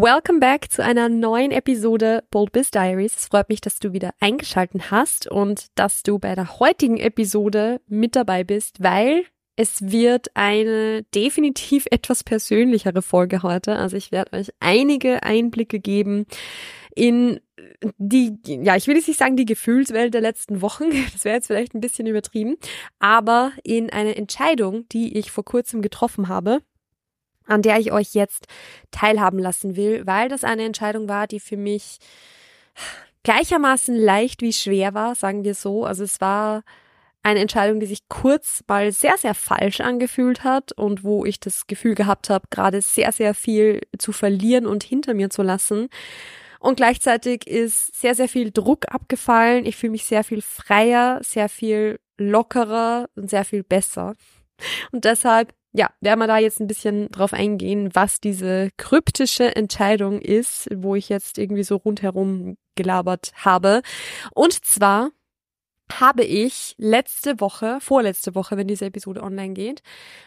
Welcome back zu einer neuen Episode Bold Biz Diaries. Es freut mich, dass du wieder eingeschalten hast und dass du bei der heutigen Episode mit dabei bist, weil es wird eine definitiv etwas persönlichere Folge heute. Also ich werde euch einige Einblicke geben in die, ja, ich will jetzt nicht sagen die Gefühlswelt der letzten Wochen, das wäre jetzt vielleicht ein bisschen übertrieben, aber in eine Entscheidung, die ich vor kurzem getroffen habe an der ich euch jetzt teilhaben lassen will, weil das eine Entscheidung war, die für mich gleichermaßen leicht wie schwer war, sagen wir so. Also es war eine Entscheidung, die sich kurz mal sehr, sehr falsch angefühlt hat und wo ich das Gefühl gehabt habe, gerade sehr, sehr viel zu verlieren und hinter mir zu lassen. Und gleichzeitig ist sehr, sehr viel Druck abgefallen. Ich fühle mich sehr viel freier, sehr viel lockerer und sehr viel besser. Und deshalb ja, werden wir da jetzt ein bisschen drauf eingehen, was diese kryptische Entscheidung ist, wo ich jetzt irgendwie so rundherum gelabert habe. Und zwar habe ich letzte Woche, vorletzte Woche, wenn diese Episode online geht,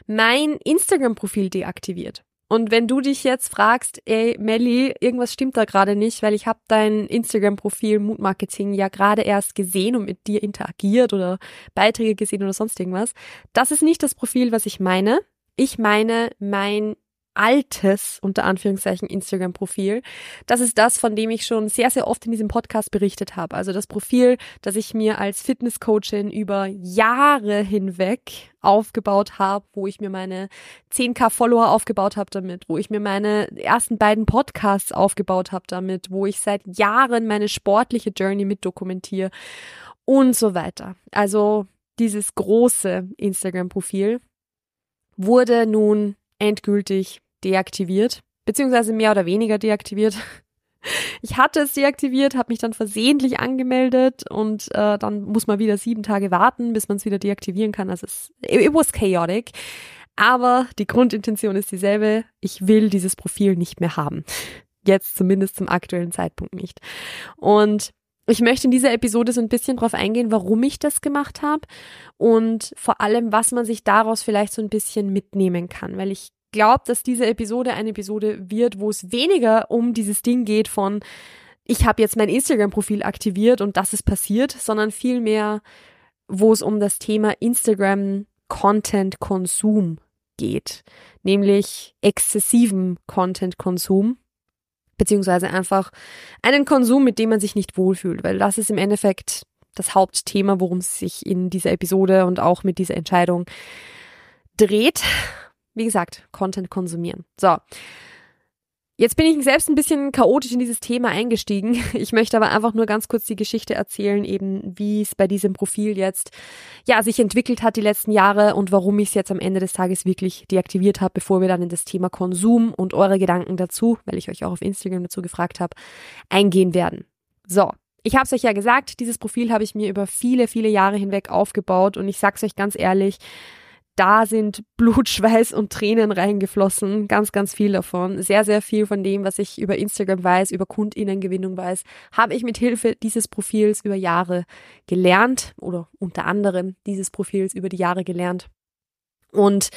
mein Instagram-Profil deaktiviert. Und wenn du dich jetzt fragst, ey, Melly, irgendwas stimmt da gerade nicht, weil ich habe dein Instagram-Profil Mutmarketing ja gerade erst gesehen und mit dir interagiert oder Beiträge gesehen oder sonst irgendwas. Das ist nicht das Profil, was ich meine. Ich meine mein altes, unter Anführungszeichen, Instagram-Profil. Das ist das, von dem ich schon sehr, sehr oft in diesem Podcast berichtet habe. Also das Profil, das ich mir als Fitnesscoachin über Jahre hinweg aufgebaut habe, wo ich mir meine 10k Follower aufgebaut habe damit, wo ich mir meine ersten beiden Podcasts aufgebaut habe damit, wo ich seit Jahren meine sportliche Journey mit dokumentiere und so weiter. Also dieses große Instagram-Profil wurde nun endgültig deaktiviert, beziehungsweise mehr oder weniger deaktiviert. Ich hatte es deaktiviert, habe mich dann versehentlich angemeldet und äh, dann muss man wieder sieben Tage warten, bis man es wieder deaktivieren kann. Also es it was chaotic. Aber die Grundintention ist dieselbe. Ich will dieses Profil nicht mehr haben. Jetzt zumindest zum aktuellen Zeitpunkt nicht. Und ich möchte in dieser Episode so ein bisschen drauf eingehen, warum ich das gemacht habe und vor allem, was man sich daraus vielleicht so ein bisschen mitnehmen kann, weil ich glaube, dass diese Episode eine Episode wird, wo es weniger um dieses Ding geht von ich habe jetzt mein Instagram-Profil aktiviert und das ist passiert, sondern vielmehr, wo es um das Thema Instagram-Content-Konsum geht, nämlich exzessiven Content-Konsum beziehungsweise einfach einen Konsum, mit dem man sich nicht wohlfühlt, weil das ist im Endeffekt das Hauptthema, worum es sich in dieser Episode und auch mit dieser Entscheidung dreht. Wie gesagt, Content konsumieren. So. Jetzt bin ich selbst ein bisschen chaotisch in dieses Thema eingestiegen. Ich möchte aber einfach nur ganz kurz die Geschichte erzählen, eben wie es bei diesem Profil jetzt ja sich entwickelt hat die letzten Jahre und warum ich es jetzt am Ende des Tages wirklich deaktiviert habe, bevor wir dann in das Thema Konsum und eure Gedanken dazu, weil ich euch auch auf Instagram dazu gefragt habe, eingehen werden. So, ich habe es euch ja gesagt, dieses Profil habe ich mir über viele, viele Jahre hinweg aufgebaut und ich sag's euch ganz ehrlich, da sind Blut, Schweiß und Tränen reingeflossen. Ganz, ganz viel davon. Sehr, sehr viel von dem, was ich über Instagram weiß, über Kundinnengewinnung weiß, habe ich mit Hilfe dieses Profils über Jahre gelernt oder unter anderem dieses Profils über die Jahre gelernt. Und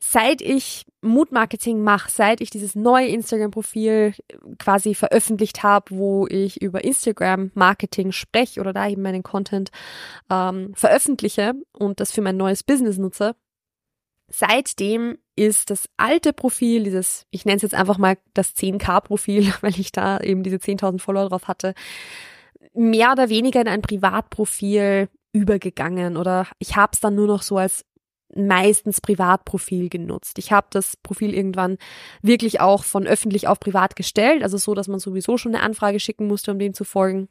seit ich Mood-Marketing mache, seit ich dieses neue Instagram-Profil quasi veröffentlicht habe, wo ich über Instagram-Marketing spreche oder da eben meinen Content ähm, veröffentliche und das für mein neues Business nutze, Seitdem ist das alte Profil, dieses, ich nenne es jetzt einfach mal das 10k-Profil, weil ich da eben diese 10.000 Follower drauf hatte, mehr oder weniger in ein Privatprofil übergegangen oder ich habe es dann nur noch so als meistens Privatprofil genutzt. Ich habe das Profil irgendwann wirklich auch von öffentlich auf privat gestellt, also so, dass man sowieso schon eine Anfrage schicken musste, um dem zu folgen.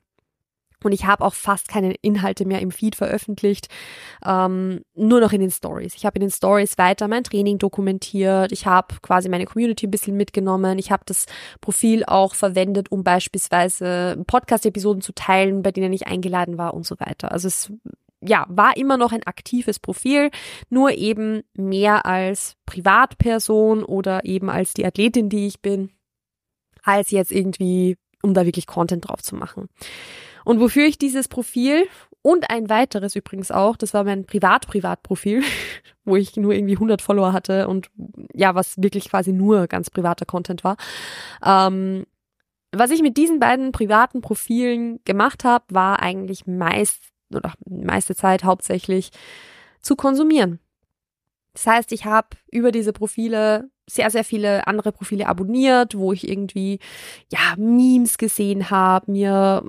Und ich habe auch fast keine Inhalte mehr im Feed veröffentlicht, ähm, nur noch in den Stories. Ich habe in den Stories weiter mein Training dokumentiert. Ich habe quasi meine Community ein bisschen mitgenommen. Ich habe das Profil auch verwendet, um beispielsweise Podcast-Episoden zu teilen, bei denen ich eingeladen war und so weiter. Also es ja, war immer noch ein aktives Profil, nur eben mehr als Privatperson oder eben als die Athletin, die ich bin, als jetzt irgendwie, um da wirklich Content drauf zu machen. Und wofür ich dieses Profil und ein weiteres übrigens auch, das war mein Privat-Privat-Profil, wo ich nur irgendwie 100 Follower hatte und ja, was wirklich quasi nur ganz privater Content war. Ähm, was ich mit diesen beiden privaten Profilen gemacht habe, war eigentlich meist oder meiste Zeit hauptsächlich zu konsumieren. Das heißt, ich habe über diese Profile sehr, sehr viele andere Profile abonniert, wo ich irgendwie ja Memes gesehen habe, mir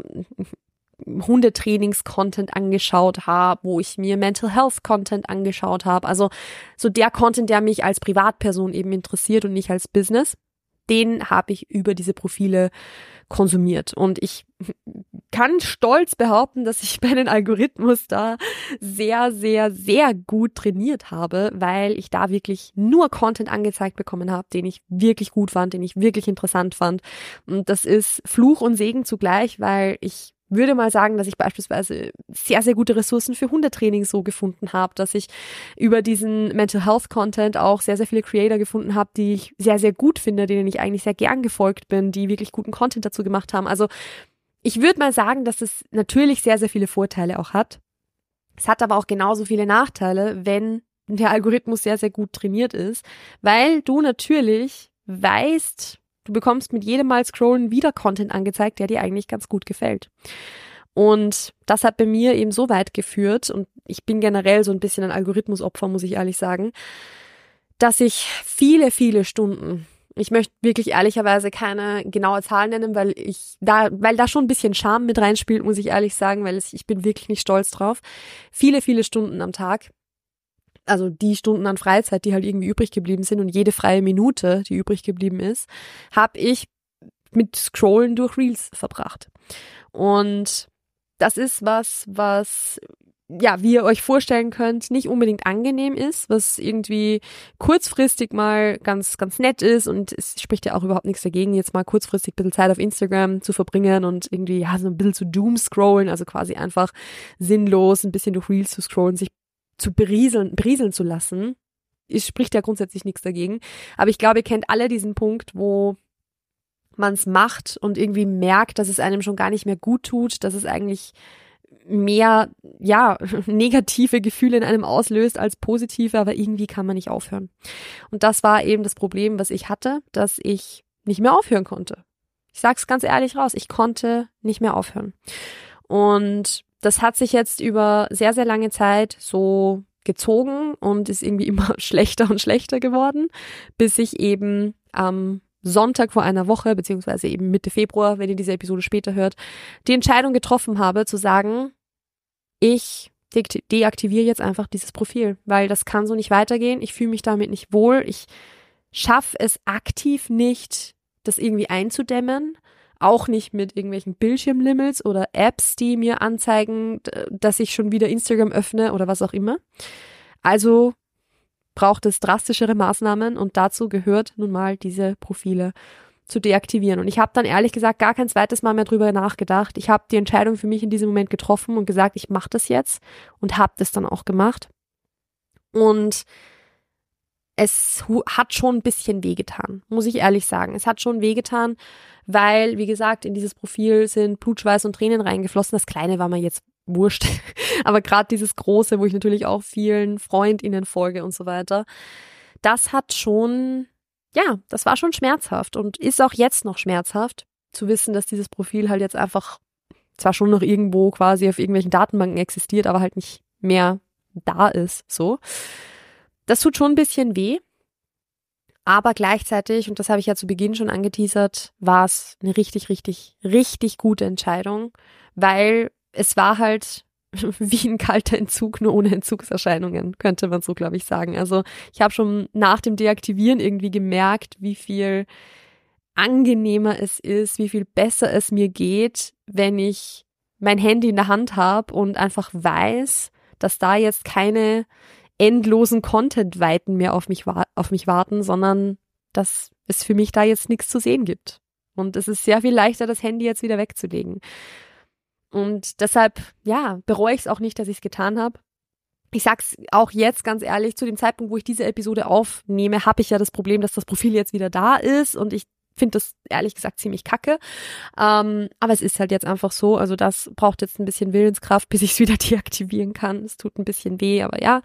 Hundetrainings-Content angeschaut habe, wo ich mir Mental Health-Content angeschaut habe. Also so der Content, der mich als Privatperson eben interessiert und nicht als Business, den habe ich über diese Profile konsumiert. Und ich kann stolz behaupten, dass ich meinen Algorithmus da sehr, sehr, sehr gut trainiert habe, weil ich da wirklich nur Content angezeigt bekommen habe, den ich wirklich gut fand, den ich wirklich interessant fand. Und das ist Fluch und Segen zugleich, weil ich würde mal sagen, dass ich beispielsweise sehr, sehr gute Ressourcen für Hundetraining so gefunden habe, dass ich über diesen Mental Health Content auch sehr, sehr viele Creator gefunden habe, die ich sehr, sehr gut finde, denen ich eigentlich sehr gern gefolgt bin, die wirklich guten Content dazu gemacht haben. Also ich würde mal sagen, dass es natürlich sehr, sehr viele Vorteile auch hat. Es hat aber auch genauso viele Nachteile, wenn der Algorithmus sehr, sehr gut trainiert ist, weil du natürlich weißt, Du bekommst mit jedem Mal Scrollen wieder Content angezeigt, der dir eigentlich ganz gut gefällt. Und das hat bei mir eben so weit geführt, und ich bin generell so ein bisschen ein Algorithmusopfer, muss ich ehrlich sagen, dass ich viele, viele Stunden, ich möchte wirklich ehrlicherweise keine genaue Zahl nennen, weil ich da, weil da schon ein bisschen Scham mit reinspielt, muss ich ehrlich sagen, weil ich bin wirklich nicht stolz drauf. Viele, viele Stunden am Tag also die Stunden an Freizeit, die halt irgendwie übrig geblieben sind und jede freie Minute, die übrig geblieben ist, habe ich mit Scrollen durch Reels verbracht. Und das ist was, was ja, wie ihr euch vorstellen könnt, nicht unbedingt angenehm ist, was irgendwie kurzfristig mal ganz, ganz nett ist und es spricht ja auch überhaupt nichts dagegen, jetzt mal kurzfristig ein bisschen Zeit auf Instagram zu verbringen und irgendwie, ja, so ein bisschen zu doom scrollen, also quasi einfach sinnlos ein bisschen durch Reels zu scrollen, sich zu berieseln, berieseln zu lassen. Es spricht ja grundsätzlich nichts dagegen. Aber ich glaube, ihr kennt alle diesen Punkt, wo man es macht und irgendwie merkt, dass es einem schon gar nicht mehr gut tut, dass es eigentlich mehr, ja, negative Gefühle in einem auslöst als positive, aber irgendwie kann man nicht aufhören. Und das war eben das Problem, was ich hatte, dass ich nicht mehr aufhören konnte. Ich sag's ganz ehrlich raus, ich konnte nicht mehr aufhören. Und das hat sich jetzt über sehr, sehr lange Zeit so gezogen und ist irgendwie immer schlechter und schlechter geworden, bis ich eben am Sonntag vor einer Woche, beziehungsweise eben Mitte Februar, wenn ihr diese Episode später hört, die Entscheidung getroffen habe zu sagen, ich de deaktiviere jetzt einfach dieses Profil, weil das kann so nicht weitergehen. Ich fühle mich damit nicht wohl. Ich schaffe es aktiv nicht, das irgendwie einzudämmen auch nicht mit irgendwelchen Bildschirmlimits oder Apps, die mir anzeigen, dass ich schon wieder Instagram öffne oder was auch immer. Also braucht es drastischere Maßnahmen und dazu gehört nun mal diese Profile zu deaktivieren. Und ich habe dann ehrlich gesagt gar kein zweites Mal mehr drüber nachgedacht. Ich habe die Entscheidung für mich in diesem Moment getroffen und gesagt, ich mache das jetzt und habe das dann auch gemacht. Und es hat schon ein bisschen wehgetan, muss ich ehrlich sagen. Es hat schon wehgetan, weil, wie gesagt, in dieses Profil sind Blutschweiß und Tränen reingeflossen. Das Kleine war mir jetzt wurscht. Aber gerade dieses Große, wo ich natürlich auch vielen FreundInnen folge und so weiter, das hat schon, ja, das war schon schmerzhaft und ist auch jetzt noch schmerzhaft, zu wissen, dass dieses Profil halt jetzt einfach zwar schon noch irgendwo quasi auf irgendwelchen Datenbanken existiert, aber halt nicht mehr da ist, so Das tut schon ein bisschen weh. Aber gleichzeitig, und das habe ich ja zu Beginn schon angeteasert, war es eine richtig, richtig, richtig gute Entscheidung, weil es war halt wie ein kalter Entzug, nur ohne Entzugserscheinungen, könnte man so, glaube ich, sagen. Also ich habe schon nach dem Deaktivieren irgendwie gemerkt, wie viel angenehmer es ist, wie viel besser es mir geht, wenn ich mein Handy in der Hand habe und einfach weiß, dass da jetzt keine endlosen Content-Weiten mehr auf mich, auf mich warten, sondern dass es für mich da jetzt nichts zu sehen gibt. Und es ist sehr viel leichter, das Handy jetzt wieder wegzulegen. Und deshalb, ja, bereue ich es auch nicht, dass ich es getan habe. Ich sag's auch jetzt ganz ehrlich, zu dem Zeitpunkt, wo ich diese Episode aufnehme, habe ich ja das Problem, dass das Profil jetzt wieder da ist und ich finde das ehrlich gesagt ziemlich kacke. Ähm, aber es ist halt jetzt einfach so. Also das braucht jetzt ein bisschen Willenskraft, bis ich es wieder deaktivieren kann. Es tut ein bisschen weh, aber ja.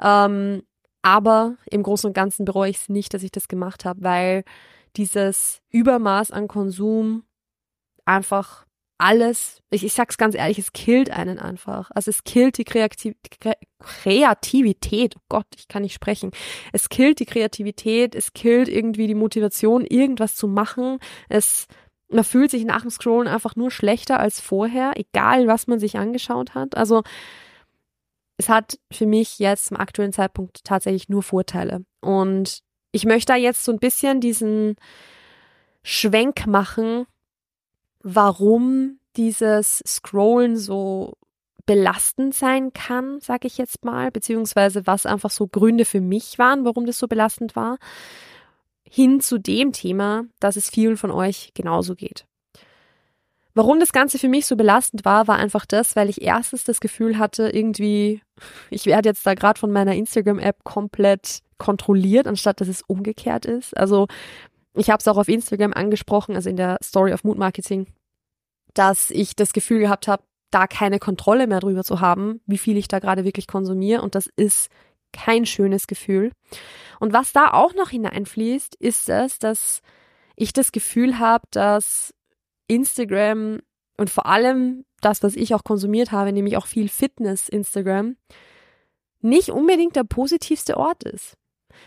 Ähm, aber im Großen und Ganzen bereue ich es nicht, dass ich das gemacht habe, weil dieses Übermaß an Konsum einfach alles, ich, ich sag's ganz ehrlich, es killt einen einfach. Also es killt die Kreativ Kreativität. Oh Gott, ich kann nicht sprechen. Es killt die Kreativität, es killt irgendwie die Motivation, irgendwas zu machen. Es, man fühlt sich nach dem Scrollen einfach nur schlechter als vorher, egal was man sich angeschaut hat. Also es hat für mich jetzt zum aktuellen Zeitpunkt tatsächlich nur Vorteile. Und ich möchte da jetzt so ein bisschen diesen Schwenk machen warum dieses Scrollen so belastend sein kann, sage ich jetzt mal, beziehungsweise was einfach so Gründe für mich waren, warum das so belastend war, hin zu dem Thema, dass es vielen von euch genauso geht. Warum das Ganze für mich so belastend war, war einfach das, weil ich erstens das Gefühl hatte, irgendwie, ich werde jetzt da gerade von meiner Instagram-App komplett kontrolliert, anstatt dass es umgekehrt ist. Also ich habe es auch auf Instagram angesprochen, also in der Story of Mood Marketing, dass ich das Gefühl gehabt habe, da keine Kontrolle mehr drüber zu haben, wie viel ich da gerade wirklich konsumiere. Und das ist kein schönes Gefühl. Und was da auch noch hineinfließt, ist es, dass ich das Gefühl habe, dass Instagram und vor allem das, was ich auch konsumiert habe, nämlich auch viel Fitness Instagram, nicht unbedingt der positivste Ort ist.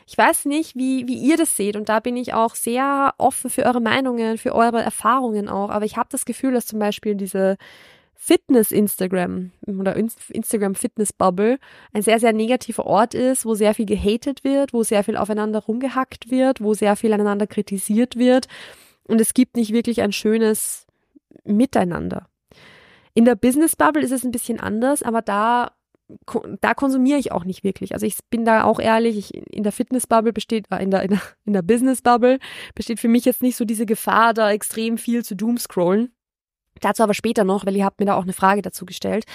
Ich weiß nicht, wie, wie ihr das seht und da bin ich auch sehr offen für eure Meinungen, für eure Erfahrungen auch. Aber ich habe das Gefühl, dass zum Beispiel diese Fitness-Instagram oder Instagram-Fitness-Bubble ein sehr, sehr negativer Ort ist, wo sehr viel gehatet wird, wo sehr viel aufeinander rumgehackt wird, wo sehr viel aneinander kritisiert wird. Und es gibt nicht wirklich ein schönes Miteinander. In der Business-Bubble ist es ein bisschen anders, aber da da konsumiere ich auch nicht wirklich. Also ich bin da auch ehrlich, ich, in der Fitnessbubble besteht, äh, in der, in der, in der Businessbubble besteht für mich jetzt nicht so diese Gefahr, da extrem viel zu doomscrollen. Dazu aber später noch, weil ihr habt mir da auch eine Frage dazu gestellt.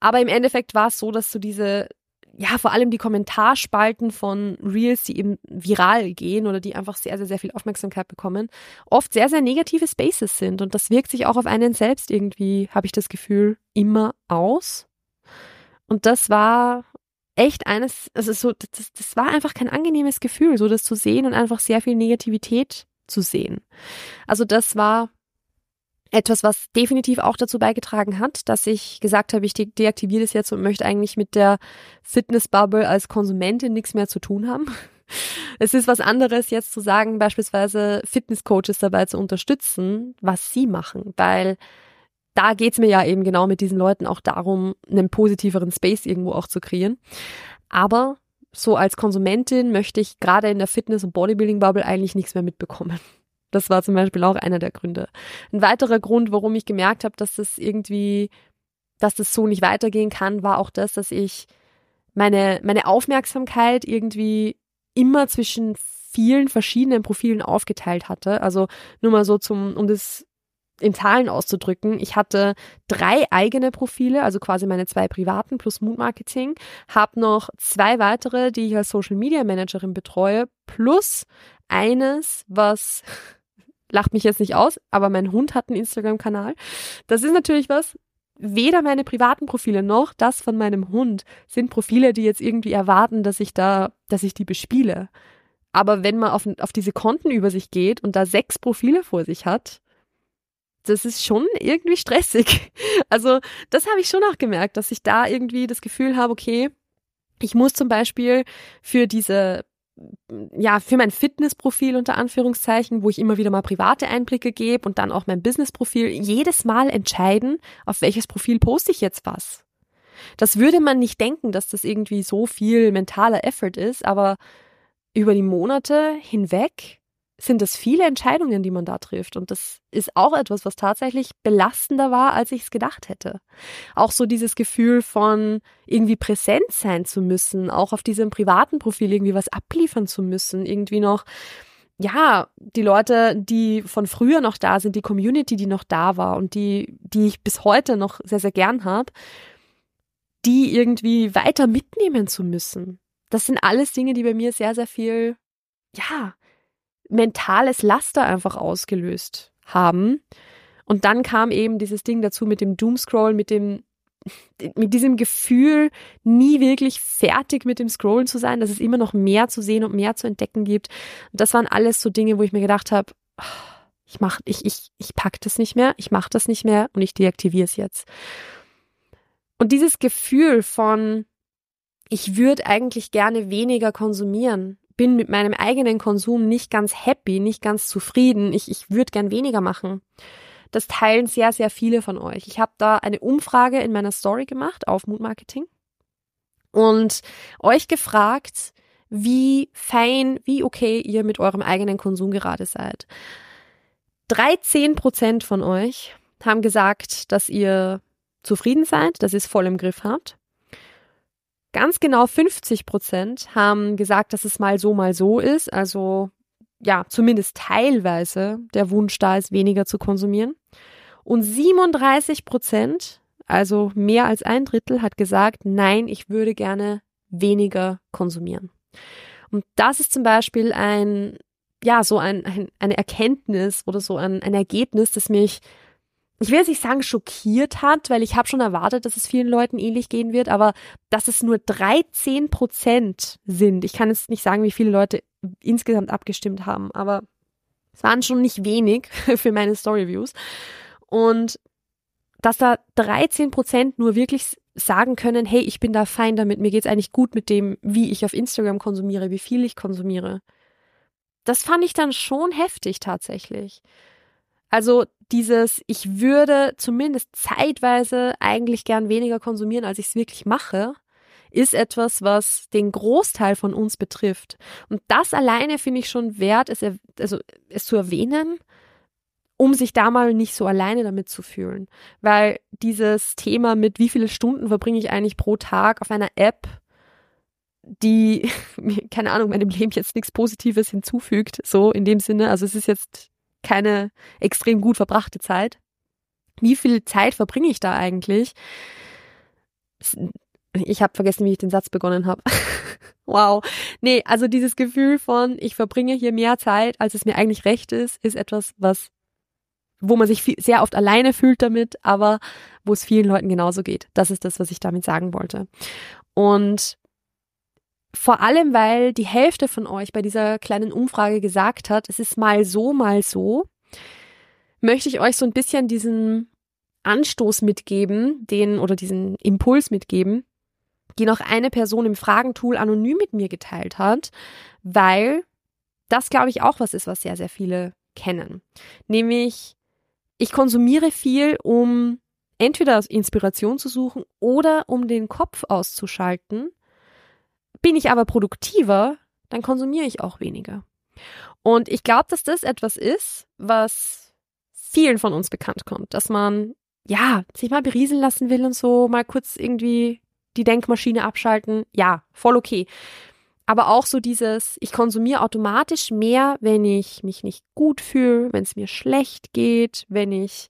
Aber im Endeffekt war es so, dass so diese, ja, vor allem die Kommentarspalten von Reels, die eben viral gehen oder die einfach sehr, sehr, sehr viel Aufmerksamkeit bekommen, oft sehr, sehr negative Spaces sind. Und das wirkt sich auch auf einen selbst irgendwie, habe ich das Gefühl, immer aus. Und das war echt eines, also so, das, das war einfach kein angenehmes Gefühl, so das zu sehen und einfach sehr viel Negativität zu sehen. Also das war etwas, was definitiv auch dazu beigetragen hat, dass ich gesagt habe, ich de deaktiviere das jetzt und möchte eigentlich mit der Fitnessbubble als Konsumentin nichts mehr zu tun haben. Es ist was anderes, jetzt zu sagen, beispielsweise Fitnesscoaches dabei zu unterstützen, was sie machen, weil da geht's mir ja eben genau mit diesen Leuten auch darum, einen positiveren Space irgendwo auch zu kreieren. Aber so als Konsumentin möchte ich gerade in der Fitness- und Bodybuilding-Bubble eigentlich nichts mehr mitbekommen. Das war zum Beispiel auch einer der Gründe. Ein weiterer Grund, warum ich gemerkt habe, dass das irgendwie, dass das so nicht weitergehen kann, war auch das, dass ich meine, meine Aufmerksamkeit irgendwie immer zwischen vielen verschiedenen Profilen aufgeteilt hatte. Also nur mal so zum, um das in Zahlen auszudrücken, ich hatte drei eigene Profile, also quasi meine zwei privaten plus Mood Marketing, habe noch zwei weitere, die ich als Social Media Managerin betreue, plus eines, was lacht mich jetzt nicht aus, aber mein Hund hat einen Instagram-Kanal. Das ist natürlich was, weder meine privaten Profile noch das von meinem Hund sind Profile, die jetzt irgendwie erwarten, dass ich da, dass ich die bespiele. Aber wenn man auf, auf diese Kontenübersicht geht und da sechs Profile vor sich hat, das ist schon irgendwie stressig. Also das habe ich schon auch gemerkt, dass ich da irgendwie das Gefühl habe, okay, Ich muss zum Beispiel für diese ja, für mein Fitnessprofil unter Anführungszeichen, wo ich immer wieder mal private Einblicke gebe und dann auch mein Businessprofil, jedes Mal entscheiden, auf welches Profil poste ich jetzt was. Das würde man nicht denken, dass das irgendwie so viel mentaler Effort ist, aber über die Monate hinweg sind es viele Entscheidungen, die man da trifft. Und das ist auch etwas, was tatsächlich belastender war, als ich es gedacht hätte. Auch so dieses Gefühl von irgendwie präsent sein zu müssen, auch auf diesem privaten Profil irgendwie was abliefern zu müssen, irgendwie noch, ja, die Leute, die von früher noch da sind, die Community, die noch da war und die, die ich bis heute noch sehr, sehr gern habe, die irgendwie weiter mitnehmen zu müssen. Das sind alles Dinge, die bei mir sehr, sehr viel, ja, mentales Laster einfach ausgelöst haben. Und dann kam eben dieses Ding dazu mit dem Doomscroll, mit dem mit diesem Gefühl, nie wirklich fertig mit dem Scrollen zu sein, dass es immer noch mehr zu sehen und mehr zu entdecken gibt. Und das waren alles so Dinge, wo ich mir gedacht habe, ich mach, ich, ich, ich pack das nicht mehr, ich mach das nicht mehr und ich deaktiviere es jetzt. Und dieses Gefühl von, ich würde eigentlich gerne weniger konsumieren, bin mit meinem eigenen Konsum nicht ganz happy, nicht ganz zufrieden, ich, ich würde gern weniger machen. Das teilen sehr, sehr viele von euch. Ich habe da eine Umfrage in meiner Story gemacht auf Mood Marketing und euch gefragt, wie fein, wie okay ihr mit eurem eigenen Konsum gerade seid. 13 Prozent von euch haben gesagt, dass ihr zufrieden seid, dass ihr es voll im Griff habt. Ganz genau 50 Prozent haben gesagt, dass es mal so, mal so ist. Also ja, zumindest teilweise der Wunsch da ist, weniger zu konsumieren. Und 37 Prozent, also mehr als ein Drittel, hat gesagt, nein, ich würde gerne weniger konsumieren. Und das ist zum Beispiel ein, ja, so ein, ein eine Erkenntnis oder so ein, ein Ergebnis, das mich ich will jetzt nicht sagen schockiert hat, weil ich habe schon erwartet, dass es vielen Leuten ähnlich gehen wird, aber dass es nur 13 Prozent sind. Ich kann jetzt nicht sagen, wie viele Leute insgesamt abgestimmt haben, aber es waren schon nicht wenig für meine Storyviews. Und dass da 13 Prozent nur wirklich sagen können, hey, ich bin da fein damit, mir geht's eigentlich gut mit dem, wie ich auf Instagram konsumiere, wie viel ich konsumiere. Das fand ich dann schon heftig tatsächlich. Also dieses, ich würde zumindest zeitweise eigentlich gern weniger konsumieren, als ich es wirklich mache, ist etwas, was den Großteil von uns betrifft. Und das alleine finde ich schon wert, es, also, es zu erwähnen, um sich da mal nicht so alleine damit zu fühlen. Weil dieses Thema mit wie viele Stunden verbringe ich eigentlich pro Tag auf einer App, die, keine Ahnung, meinem Leben jetzt nichts Positives hinzufügt, so in dem Sinne. Also es ist jetzt keine extrem gut verbrachte Zeit. Wie viel Zeit verbringe ich da eigentlich? Ich habe vergessen, wie ich den Satz begonnen habe. wow. Nee, also dieses Gefühl von, ich verbringe hier mehr Zeit, als es mir eigentlich recht ist, ist etwas, was, wo man sich viel, sehr oft alleine fühlt damit, aber wo es vielen Leuten genauso geht. Das ist das, was ich damit sagen wollte. Und vor allem, weil die Hälfte von euch bei dieser kleinen Umfrage gesagt hat, es ist mal so, mal so, möchte ich euch so ein bisschen diesen Anstoß mitgeben, den oder diesen Impuls mitgeben, die noch eine Person im Fragentool anonym mit mir geteilt hat, weil das, glaube ich, auch was ist, was sehr, sehr viele kennen. Nämlich, ich konsumiere viel, um entweder Inspiration zu suchen oder um den Kopf auszuschalten bin ich aber produktiver, dann konsumiere ich auch weniger. Und ich glaube, dass das etwas ist, was vielen von uns bekannt kommt, dass man ja sich mal berieseln lassen will und so mal kurz irgendwie die Denkmaschine abschalten. Ja, voll okay. Aber auch so dieses, ich konsumiere automatisch mehr, wenn ich mich nicht gut fühle, wenn es mir schlecht geht, wenn ich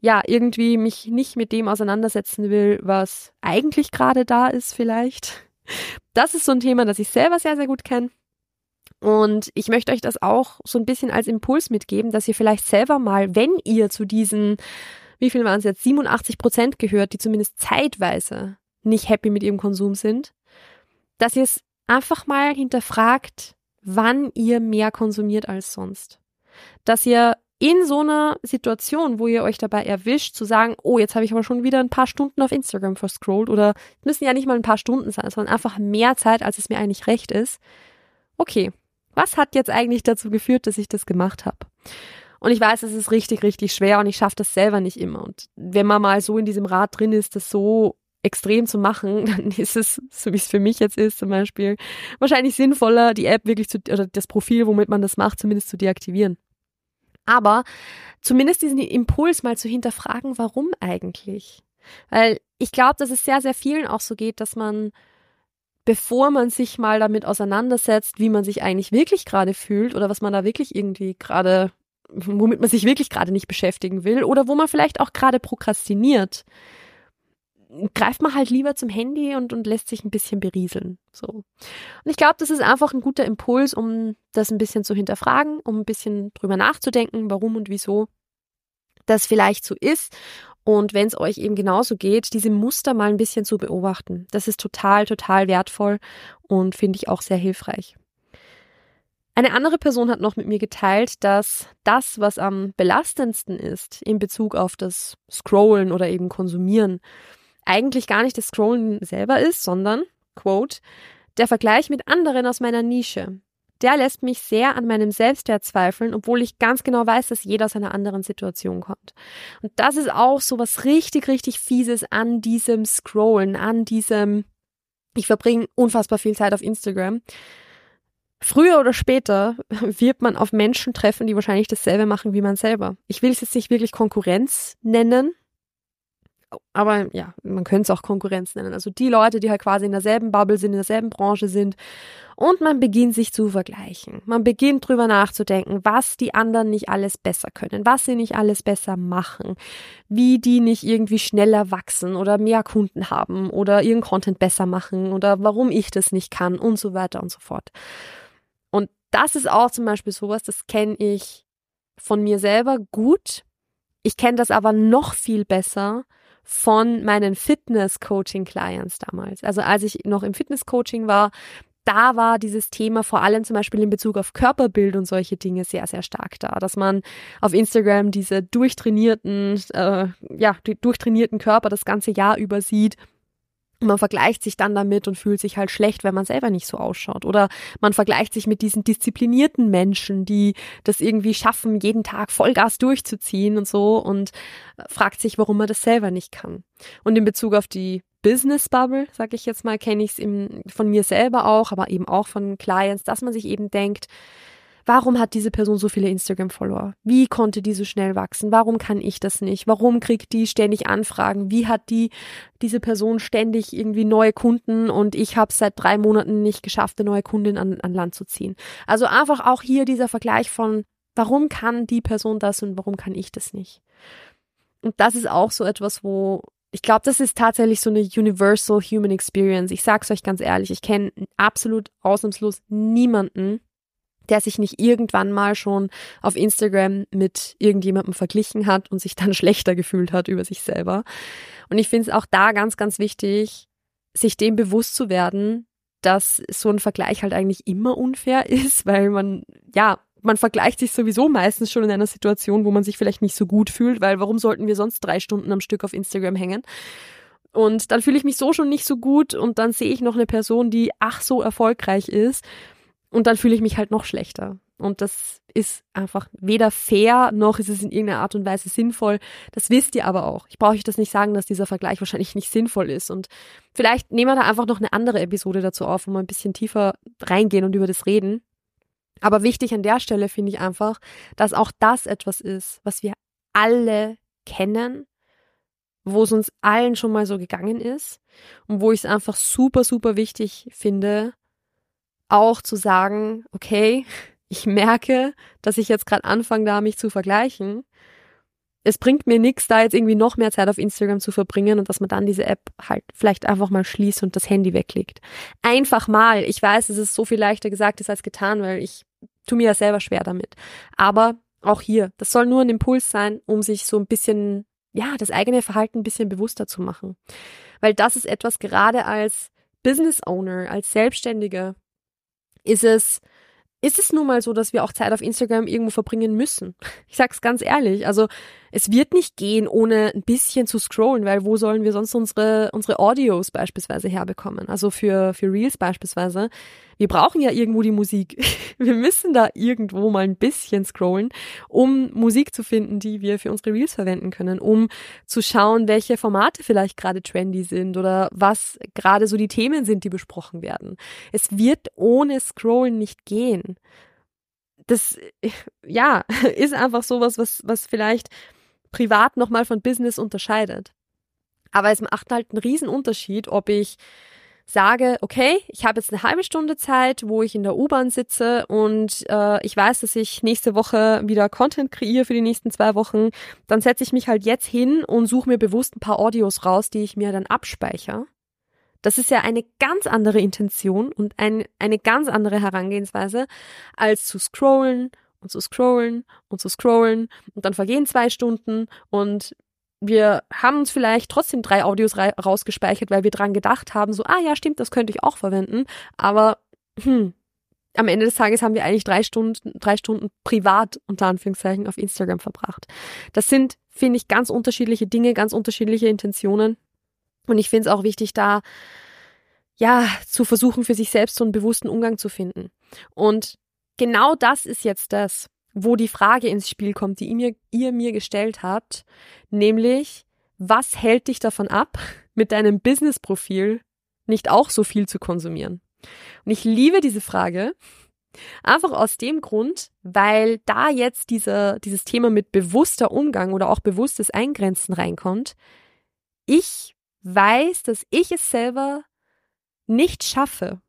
ja irgendwie mich nicht mit dem auseinandersetzen will, was eigentlich gerade da ist vielleicht. Das ist so ein Thema, das ich selber sehr, sehr gut kenne. Und ich möchte euch das auch so ein bisschen als Impuls mitgeben, dass ihr vielleicht selber mal, wenn ihr zu diesen, wie viel waren es jetzt, 87 Prozent gehört, die zumindest zeitweise nicht happy mit ihrem Konsum sind, dass ihr es einfach mal hinterfragt, wann ihr mehr konsumiert als sonst. Dass ihr in so einer Situation, wo ihr euch dabei erwischt, zu sagen, oh, jetzt habe ich aber schon wieder ein paar Stunden auf Instagram verscrollt oder müssen ja nicht mal ein paar Stunden sein, sondern einfach mehr Zeit, als es mir eigentlich recht ist. Okay, was hat jetzt eigentlich dazu geführt, dass ich das gemacht habe? Und ich weiß, es ist richtig, richtig schwer und ich schaffe das selber nicht immer. Und wenn man mal so in diesem Rad drin ist, das so extrem zu machen, dann ist es, so wie es für mich jetzt ist zum Beispiel, wahrscheinlich sinnvoller, die App wirklich zu, oder das Profil, womit man das macht, zumindest zu deaktivieren. Aber zumindest diesen Impuls mal zu hinterfragen, warum eigentlich? Weil ich glaube, dass es sehr, sehr vielen auch so geht, dass man, bevor man sich mal damit auseinandersetzt, wie man sich eigentlich wirklich gerade fühlt oder was man da wirklich irgendwie gerade, womit man sich wirklich gerade nicht beschäftigen will oder wo man vielleicht auch gerade prokrastiniert, greift man halt lieber zum Handy und, und lässt sich ein bisschen berieseln. So. Und ich glaube, das ist einfach ein guter Impuls, um das ein bisschen zu hinterfragen, um ein bisschen drüber nachzudenken, warum und wieso das vielleicht so ist. Und wenn es euch eben genauso geht, diese Muster mal ein bisschen zu beobachten. Das ist total, total wertvoll und finde ich auch sehr hilfreich. Eine andere Person hat noch mit mir geteilt, dass das, was am belastendsten ist in Bezug auf das Scrollen oder eben Konsumieren, eigentlich gar nicht das Scrollen selber ist, sondern, quote, der Vergleich mit anderen aus meiner Nische. Der lässt mich sehr an meinem Selbstwert zweifeln, obwohl ich ganz genau weiß, dass jeder aus einer anderen Situation kommt. Und das ist auch so was richtig, richtig fieses an diesem Scrollen, an diesem, ich verbringe unfassbar viel Zeit auf Instagram. Früher oder später wird man auf Menschen treffen, die wahrscheinlich dasselbe machen wie man selber. Ich will es jetzt nicht wirklich Konkurrenz nennen, aber ja, man könnte es auch Konkurrenz nennen. Also die Leute, die halt quasi in derselben Bubble sind, in derselben Branche sind. Und man beginnt sich zu vergleichen. Man beginnt drüber nachzudenken, was die anderen nicht alles besser können, was sie nicht alles besser machen, wie die nicht irgendwie schneller wachsen oder mehr Kunden haben oder ihren Content besser machen oder warum ich das nicht kann und so weiter und so fort. Und das ist auch zum Beispiel sowas, das kenne ich von mir selber gut. Ich kenne das aber noch viel besser, von meinen Fitness-Coaching-Clients damals. Also als ich noch im Fitness-Coaching war, da war dieses Thema vor allem zum Beispiel in Bezug auf Körperbild und solche Dinge sehr, sehr stark da, dass man auf Instagram diese durchtrainierten, äh, ja, die durchtrainierten Körper das ganze Jahr über sieht man vergleicht sich dann damit und fühlt sich halt schlecht, wenn man selber nicht so ausschaut. Oder man vergleicht sich mit diesen disziplinierten Menschen, die das irgendwie schaffen, jeden Tag Vollgas durchzuziehen und so und äh, fragt sich, warum man das selber nicht kann. Und in Bezug auf die Business Bubble, sag ich jetzt mal, kenne ich es von mir selber auch, aber eben auch von Clients, dass man sich eben denkt, Warum hat diese Person so viele Instagram-Follower? Wie konnte die so schnell wachsen? Warum kann ich das nicht? Warum kriegt die ständig Anfragen? Wie hat die diese Person ständig irgendwie neue Kunden und ich habe seit drei Monaten nicht geschafft, eine neue Kundin an, an Land zu ziehen? Also einfach auch hier dieser Vergleich von, warum kann die Person das und warum kann ich das nicht? Und das ist auch so etwas, wo ich glaube, das ist tatsächlich so eine universal human experience. Ich sag's euch ganz ehrlich, ich kenne absolut ausnahmslos niemanden, der sich nicht irgendwann mal schon auf Instagram mit irgendjemandem verglichen hat und sich dann schlechter gefühlt hat über sich selber. Und ich finde es auch da ganz, ganz wichtig, sich dem bewusst zu werden, dass so ein Vergleich halt eigentlich immer unfair ist, weil man, ja, man vergleicht sich sowieso meistens schon in einer Situation, wo man sich vielleicht nicht so gut fühlt, weil warum sollten wir sonst drei Stunden am Stück auf Instagram hängen? Und dann fühle ich mich so schon nicht so gut und dann sehe ich noch eine Person, die ach so erfolgreich ist und dann fühle ich mich halt noch schlechter. Und das ist einfach weder fair noch ist es in irgendeiner Art und Weise sinnvoll. Das wisst ihr aber auch. Ich brauche euch das nicht sagen, dass dieser Vergleich wahrscheinlich nicht sinnvoll ist. Und vielleicht nehmen wir da einfach noch eine andere Episode dazu auf, wo wir ein bisschen tiefer reingehen und über das reden. Aber wichtig an der Stelle finde ich einfach, dass auch das etwas ist, was wir alle kennen, wo es uns allen schon mal so gegangen ist und wo ich es einfach super, super wichtig finde, auch zu sagen, okay, ich merke, dass ich jetzt gerade anfange, da mich zu vergleichen. Es bringt mir nichts, da jetzt irgendwie noch mehr Zeit auf Instagram zu verbringen und dass man dann diese App halt vielleicht einfach mal schließt und das Handy weglegt. Einfach mal. Ich weiß, es ist so viel leichter gesagt als getan, weil ich tu mir ja selber schwer damit. Aber auch hier, das soll nur ein Impuls sein, um sich so ein bisschen, ja, das eigene Verhalten ein bisschen bewusster zu machen. Weil das ist etwas gerade als Business Owner, als Selbstständiger, ist es ist es nun mal so, dass wir auch Zeit auf Instagram irgendwo verbringen müssen. Ich sag's ganz ehrlich. Also es wird nicht gehen, ohne ein bisschen zu scrollen, weil wo sollen wir sonst unsere, unsere Audios beispielsweise herbekommen? Also für, für Reels beispielsweise. Wir brauchen ja irgendwo die Musik. Wir müssen da irgendwo mal ein bisschen scrollen, um Musik zu finden, die wir für unsere Reels verwenden können, um zu schauen, welche Formate vielleicht gerade trendy sind oder was gerade so die Themen sind, die besprochen werden. Es wird ohne Scrollen nicht gehen. Das, ja, ist einfach sowas, was, was vielleicht privat nochmal von Business unterscheidet. Aber es macht halt einen riesen Unterschied, ob ich sage, okay, ich habe jetzt eine halbe Stunde Zeit, wo ich in der U-Bahn sitze und äh, ich weiß, dass ich nächste Woche wieder Content kreiere für die nächsten zwei Wochen, dann setze ich mich halt jetzt hin und suche mir bewusst ein paar Audios raus, die ich mir dann abspeichere. Das ist ja eine ganz andere Intention und ein, eine ganz andere Herangehensweise, als zu scrollen und zu scrollen und zu scrollen und dann vergehen zwei Stunden und wir haben uns vielleicht trotzdem drei Audios rausgespeichert, weil wir dran gedacht haben, so, ah ja, stimmt, das könnte ich auch verwenden. Aber hm, am Ende des Tages haben wir eigentlich drei Stunden, drei Stunden privat unter Anführungszeichen auf Instagram verbracht. Das sind, finde ich, ganz unterschiedliche Dinge, ganz unterschiedliche Intentionen. Und ich finde es auch wichtig, da ja zu versuchen, für sich selbst so einen bewussten Umgang zu finden. Und genau das ist jetzt das, wo die Frage ins Spiel kommt, die ihr mir, ihr mir gestellt habt, nämlich, was hält dich davon ab, mit deinem Business-Profil nicht auch so viel zu konsumieren? Und ich liebe diese Frage, einfach aus dem Grund, weil da jetzt diese, dieses Thema mit bewusster Umgang oder auch bewusstes Eingrenzen reinkommt. Ich weiß, dass ich es selber nicht schaffe,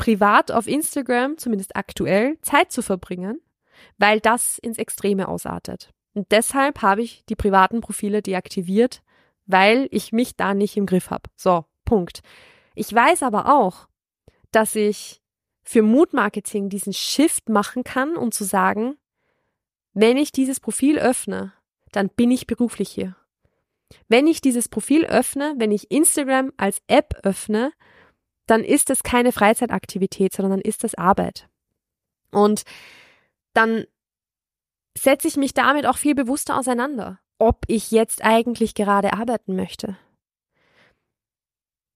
privat auf Instagram, zumindest aktuell, Zeit zu verbringen, weil das ins Extreme ausartet. Und deshalb habe ich die privaten Profile deaktiviert, weil ich mich da nicht im Griff habe. So, Punkt. Ich weiß aber auch, dass ich für Mood Marketing diesen Shift machen kann und zu sagen, wenn ich dieses Profil öffne, dann bin ich beruflich hier. Wenn ich dieses Profil öffne, wenn ich Instagram als App öffne, dann ist es keine Freizeitaktivität, sondern dann ist das Arbeit. Und dann setze ich mich damit auch viel bewusster auseinander, ob ich jetzt eigentlich gerade arbeiten möchte.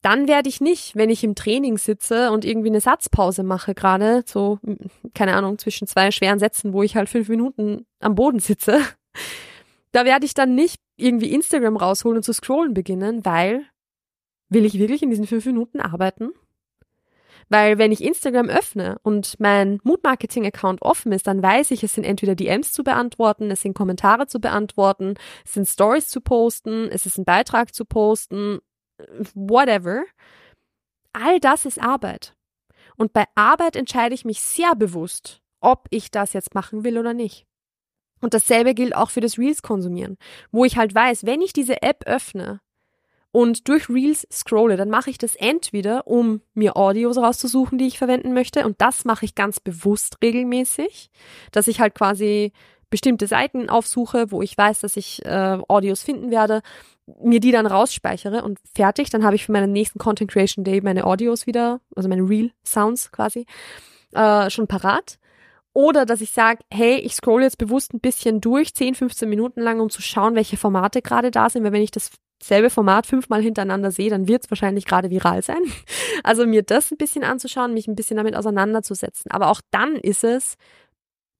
Dann werde ich nicht, wenn ich im Training sitze und irgendwie eine Satzpause mache, gerade so, keine Ahnung, zwischen zwei schweren Sätzen, wo ich halt fünf Minuten am Boden sitze, da werde ich dann nicht irgendwie Instagram rausholen und zu scrollen beginnen, weil will ich wirklich in diesen fünf Minuten arbeiten? Weil wenn ich Instagram öffne und mein Mood-Marketing-Account offen ist, dann weiß ich, es sind entweder DMs zu beantworten, es sind Kommentare zu beantworten, es sind Stories zu posten, es ist ein Beitrag zu posten, whatever. All das ist Arbeit. Und bei Arbeit entscheide ich mich sehr bewusst, ob ich das jetzt machen will oder nicht. Und dasselbe gilt auch für das Reels konsumieren, wo ich halt weiß, wenn ich diese App öffne, und durch Reels scrolle, dann mache ich das entweder, um mir Audios rauszusuchen, die ich verwenden möchte. Und das mache ich ganz bewusst regelmäßig, dass ich halt quasi bestimmte Seiten aufsuche, wo ich weiß, dass ich äh, Audios finden werde, mir die dann rausspeichere und fertig. Dann habe ich für meinen nächsten Content Creation Day meine Audios wieder, also meine Real Sounds quasi, äh, schon parat. Oder dass ich sage, hey, ich scroll jetzt bewusst ein bisschen durch, 10, 15 Minuten lang, um zu schauen, welche Formate gerade da sind, weil wenn ich das selbe Format fünfmal hintereinander sehe, dann wird es wahrscheinlich gerade viral sein. Also mir das ein bisschen anzuschauen, mich ein bisschen damit auseinanderzusetzen. Aber auch dann ist es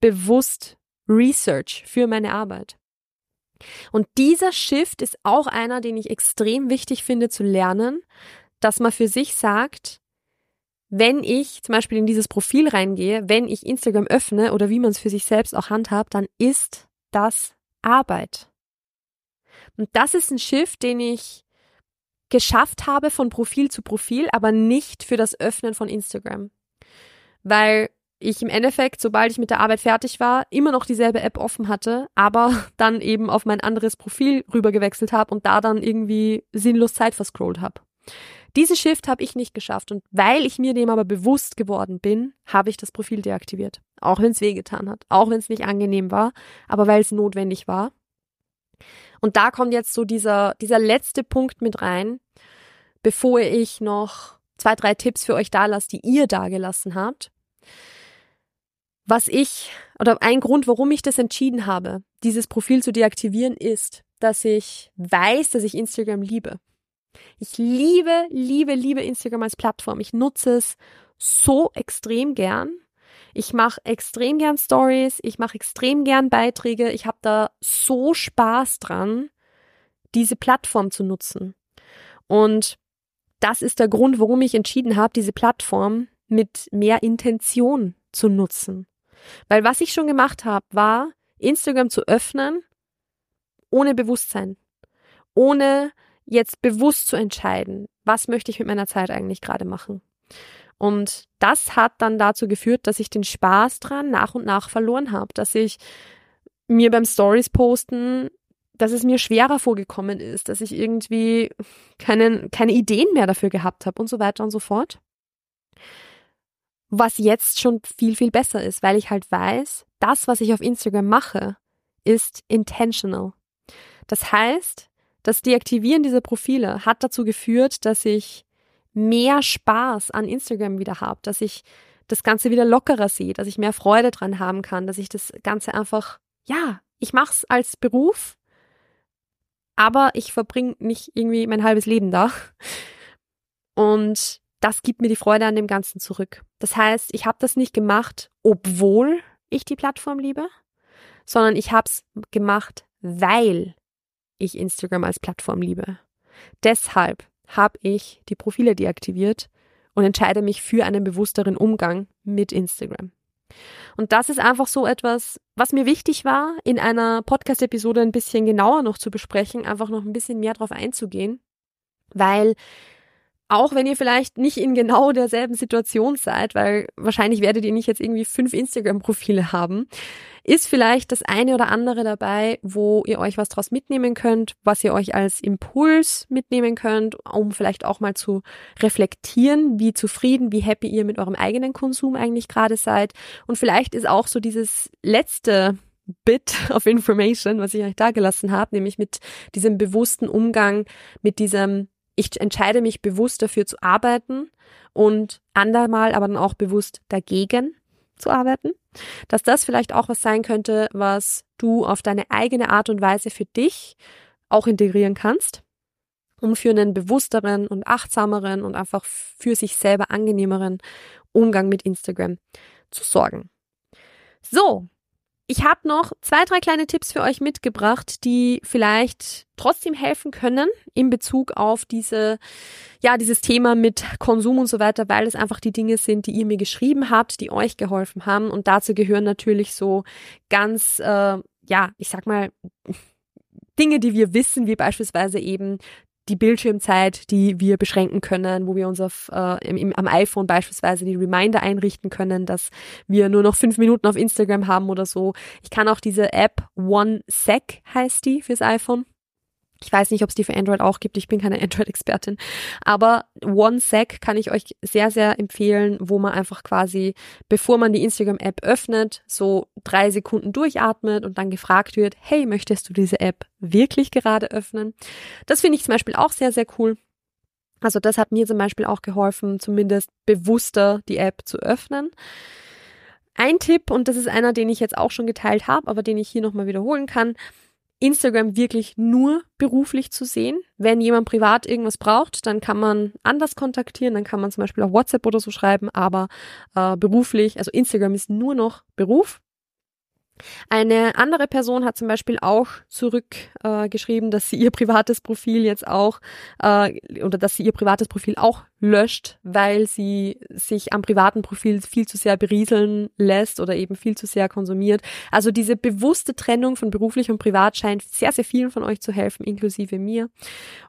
bewusst Research für meine Arbeit. Und dieser Shift ist auch einer, den ich extrem wichtig finde zu lernen, dass man für sich sagt, wenn ich zum Beispiel in dieses Profil reingehe, wenn ich Instagram öffne oder wie man es für sich selbst auch handhabt, dann ist das Arbeit. Und das ist ein Shift, den ich geschafft habe von Profil zu Profil, aber nicht für das Öffnen von Instagram. Weil ich im Endeffekt, sobald ich mit der Arbeit fertig war, immer noch dieselbe App offen hatte, aber dann eben auf mein anderes Profil rübergewechselt habe und da dann irgendwie sinnlos Zeit verscrollt habe. Diesen Shift habe ich nicht geschafft und weil ich mir dem aber bewusst geworden bin, habe ich das Profil deaktiviert. Auch wenn es wehgetan hat, auch wenn es nicht angenehm war, aber weil es notwendig war. Und da kommt jetzt so dieser, dieser letzte Punkt mit rein, bevor ich noch zwei, drei Tipps für euch da lasse, die ihr da gelassen habt. Was ich, oder ein Grund, warum ich das entschieden habe, dieses Profil zu deaktivieren, ist, dass ich weiß, dass ich Instagram liebe. Ich liebe, liebe, liebe Instagram als Plattform. Ich nutze es so extrem gern. Ich mache extrem gern Stories, ich mache extrem gern Beiträge. Ich habe da so Spaß dran, diese Plattform zu nutzen. Und das ist der Grund, warum ich entschieden habe, diese Plattform mit mehr Intention zu nutzen. Weil was ich schon gemacht habe, war, Instagram zu öffnen, ohne Bewusstsein, ohne jetzt bewusst zu entscheiden, was möchte ich mit meiner Zeit eigentlich gerade machen. Und das hat dann dazu geführt, dass ich den Spaß dran nach und nach verloren habe, dass ich mir beim Stories posten, dass es mir schwerer vorgekommen ist, dass ich irgendwie keine, keine Ideen mehr dafür gehabt habe und so weiter und so fort. Was jetzt schon viel, viel besser ist, weil ich halt weiß, das, was ich auf Instagram mache, ist intentional. Das heißt, das Deaktivieren dieser Profile hat dazu geführt, dass ich mehr Spaß an Instagram wieder habe, dass ich das Ganze wieder lockerer sehe, dass ich mehr Freude dran haben kann, dass ich das Ganze einfach, ja, ich mache es als Beruf, aber ich verbringe nicht irgendwie mein halbes Leben da. Und das gibt mir die Freude an dem Ganzen zurück. Das heißt, ich habe das nicht gemacht, obwohl ich die Plattform liebe, sondern ich habe es gemacht, weil ich Instagram als Plattform liebe. Deshalb habe ich die Profile deaktiviert und entscheide mich für einen bewussteren Umgang mit Instagram. Und das ist einfach so etwas, was mir wichtig war, in einer Podcast-Episode ein bisschen genauer noch zu besprechen, einfach noch ein bisschen mehr drauf einzugehen, weil auch wenn ihr vielleicht nicht in genau derselben Situation seid, weil wahrscheinlich werdet ihr nicht jetzt irgendwie fünf Instagram-Profile haben, ist vielleicht das eine oder andere dabei, wo ihr euch was draus mitnehmen könnt, was ihr euch als Impuls mitnehmen könnt, um vielleicht auch mal zu reflektieren, wie zufrieden, wie happy ihr mit eurem eigenen Konsum eigentlich gerade seid. Und vielleicht ist auch so dieses letzte Bit of Information, was ich euch da gelassen habe, nämlich mit diesem bewussten Umgang, mit diesem ich entscheide mich bewusst dafür zu arbeiten und andermal aber dann auch bewusst dagegen zu arbeiten, dass das vielleicht auch was sein könnte, was du auf deine eigene Art und Weise für dich auch integrieren kannst, um für einen bewussteren und achtsameren und einfach für sich selber angenehmeren Umgang mit Instagram zu sorgen. So, ich habe noch zwei, drei kleine Tipps für euch mitgebracht, die vielleicht trotzdem helfen können in Bezug auf diese, ja, dieses Thema mit Konsum und so weiter, weil es einfach die Dinge sind, die ihr mir geschrieben habt, die euch geholfen haben. Und dazu gehören natürlich so ganz, äh, ja, ich sag mal, Dinge, die wir wissen, wie beispielsweise eben die Bildschirmzeit, die wir beschränken können, wo wir uns auf, äh, im, am iPhone beispielsweise die Reminder einrichten können, dass wir nur noch fünf Minuten auf Instagram haben oder so. Ich kann auch diese App OneSec heißt die fürs iPhone. Ich weiß nicht, ob es die für Android auch gibt. Ich bin keine Android-Expertin. Aber OneSec kann ich euch sehr, sehr empfehlen, wo man einfach quasi, bevor man die Instagram-App öffnet, so drei Sekunden durchatmet und dann gefragt wird, hey, möchtest du diese App wirklich gerade öffnen? Das finde ich zum Beispiel auch sehr, sehr cool. Also das hat mir zum Beispiel auch geholfen, zumindest bewusster die App zu öffnen. Ein Tipp, und das ist einer, den ich jetzt auch schon geteilt habe, aber den ich hier nochmal wiederholen kann, Instagram wirklich nur beruflich zu sehen. Wenn jemand privat irgendwas braucht, dann kann man anders kontaktieren, dann kann man zum Beispiel auf WhatsApp oder so schreiben, aber äh, beruflich, also Instagram ist nur noch Beruf. Eine andere Person hat zum Beispiel auch zurückgeschrieben, äh, dass sie ihr privates Profil jetzt auch äh, oder dass sie ihr privates Profil auch löscht, weil sie sich am privaten Profil viel zu sehr berieseln lässt oder eben viel zu sehr konsumiert. Also diese bewusste Trennung von beruflich und privat scheint sehr, sehr vielen von euch zu helfen, inklusive mir.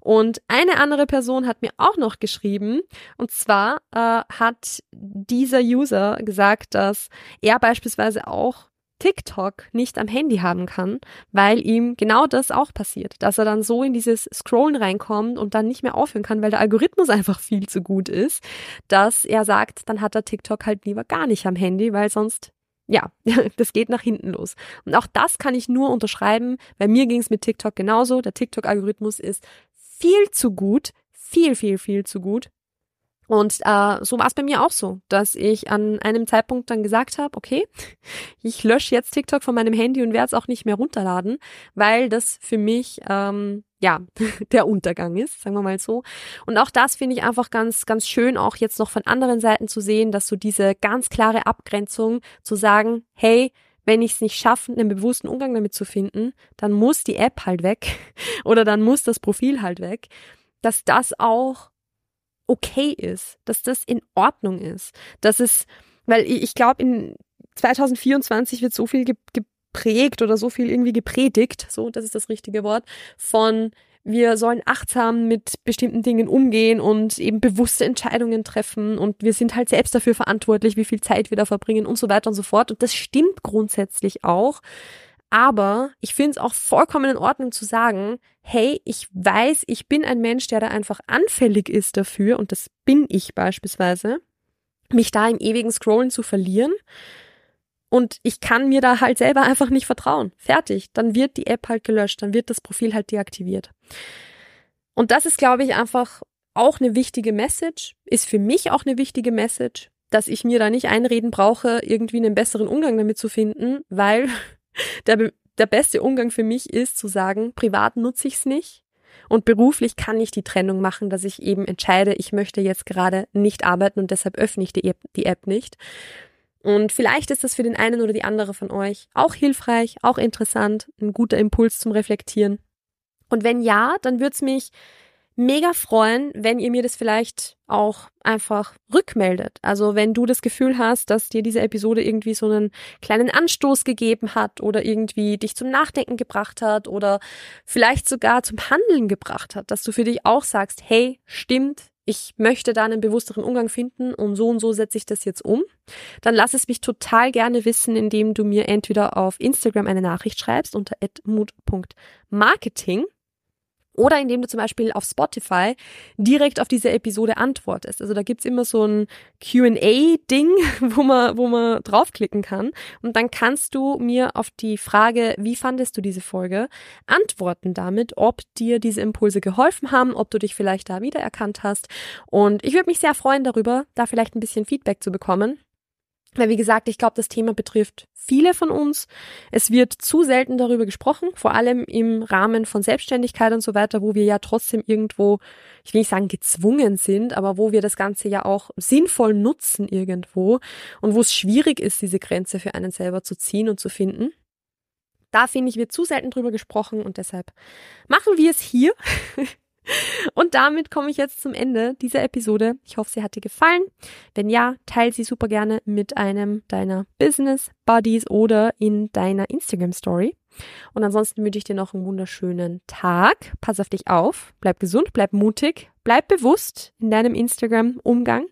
Und eine andere Person hat mir auch noch geschrieben, und zwar äh, hat dieser User gesagt, dass er beispielsweise auch TikTok nicht am Handy haben kann, weil ihm genau das auch passiert, dass er dann so in dieses Scrollen reinkommt und dann nicht mehr aufhören kann, weil der Algorithmus einfach viel zu gut ist, dass er sagt, dann hat er TikTok halt lieber gar nicht am Handy, weil sonst ja, das geht nach hinten los. Und auch das kann ich nur unterschreiben. Bei mir ging es mit TikTok genauso. Der TikTok-Algorithmus ist viel zu gut, viel, viel, viel zu gut Und äh, so war es bei mir auch so, dass ich an einem Zeitpunkt dann gesagt habe, okay, ich lösche jetzt TikTok von meinem Handy und werde es auch nicht mehr runterladen, weil das für mich ähm, ja der Untergang ist, sagen wir mal so. Und auch das finde ich einfach ganz, ganz schön, auch jetzt noch von anderen Seiten zu sehen, dass so diese ganz klare Abgrenzung zu sagen, hey, wenn ich es nicht schaffe, einen bewussten Umgang damit zu finden, dann muss die App halt weg oder dann muss das Profil halt weg, dass das auch okay ist, dass das in Ordnung ist, dass es, weil ich, glaube, in 2024 wird so viel geprägt oder so viel irgendwie gepredigt, so, das ist das richtige Wort, von wir sollen achtsam mit bestimmten Dingen umgehen und eben bewusste Entscheidungen treffen und wir sind halt selbst dafür verantwortlich, wie viel Zeit wir da verbringen und so weiter und so fort. Und das stimmt grundsätzlich auch. Aber ich finde es auch vollkommen in Ordnung zu sagen, hey, ich weiß, ich bin ein Mensch, der da einfach anfällig ist dafür, und das bin ich beispielsweise, mich da im ewigen Scrollen zu verlieren. Und ich kann mir da halt selber einfach nicht vertrauen. Fertig. Dann wird die App halt gelöscht, dann wird das Profil halt deaktiviert. Und das ist, glaube ich, einfach auch eine wichtige Message, ist für mich auch eine wichtige Message, dass ich mir da nicht einreden brauche, irgendwie einen besseren Umgang damit zu finden, weil der, der beste Umgang für mich ist zu sagen, privat nutze ich es nicht und beruflich kann ich die Trennung machen, dass ich eben entscheide, ich möchte jetzt gerade nicht arbeiten und deshalb öffne ich die App, die App nicht. Und vielleicht ist das für den einen oder die andere von euch auch hilfreich, auch interessant, ein guter Impuls zum Reflektieren. Und wenn ja, dann würde es mich mega freuen, wenn ihr mir das vielleicht auch einfach rückmeldet. Also wenn du das Gefühl hast, dass dir diese Episode irgendwie so einen kleinen Anstoß gegeben hat oder irgendwie dich zum Nachdenken gebracht hat oder vielleicht sogar zum Handeln gebracht hat, dass du für dich auch sagst, hey, stimmt, ich möchte da einen bewussteren Umgang finden und so und so setze ich das jetzt um, dann lass es mich total gerne wissen, indem du mir entweder auf Instagram eine Nachricht schreibst unter @mood.marketing oder indem du zum Beispiel auf Spotify direkt auf diese Episode antwortest. Also da gibt's immer so ein QA-Ding, wo man, wo man draufklicken kann. Und dann kannst du mir auf die Frage, wie fandest du diese Folge, antworten damit, ob dir diese Impulse geholfen haben, ob du dich vielleicht da wiedererkannt hast. Und ich würde mich sehr freuen darüber, da vielleicht ein bisschen Feedback zu bekommen. Weil, wie gesagt, ich glaube, das Thema betrifft viele von uns. Es wird zu selten darüber gesprochen, vor allem im Rahmen von Selbstständigkeit und so weiter, wo wir ja trotzdem irgendwo, ich will nicht sagen gezwungen sind, aber wo wir das Ganze ja auch sinnvoll nutzen irgendwo und wo es schwierig ist, diese Grenze für einen selber zu ziehen und zu finden. Da finde ich, wird zu selten drüber gesprochen und deshalb machen wir es hier. Und damit komme ich jetzt zum Ende dieser Episode. Ich hoffe, sie hat dir gefallen. Wenn ja, teile sie super gerne mit einem deiner Business Buddies oder in deiner Instagram Story. Und ansonsten wünsche ich dir noch einen wunderschönen Tag. Pass auf dich auf. Bleib gesund, bleib mutig, bleib bewusst in deinem Instagram Umgang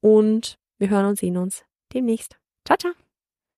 und wir hören und sehen uns demnächst. Ciao, ciao.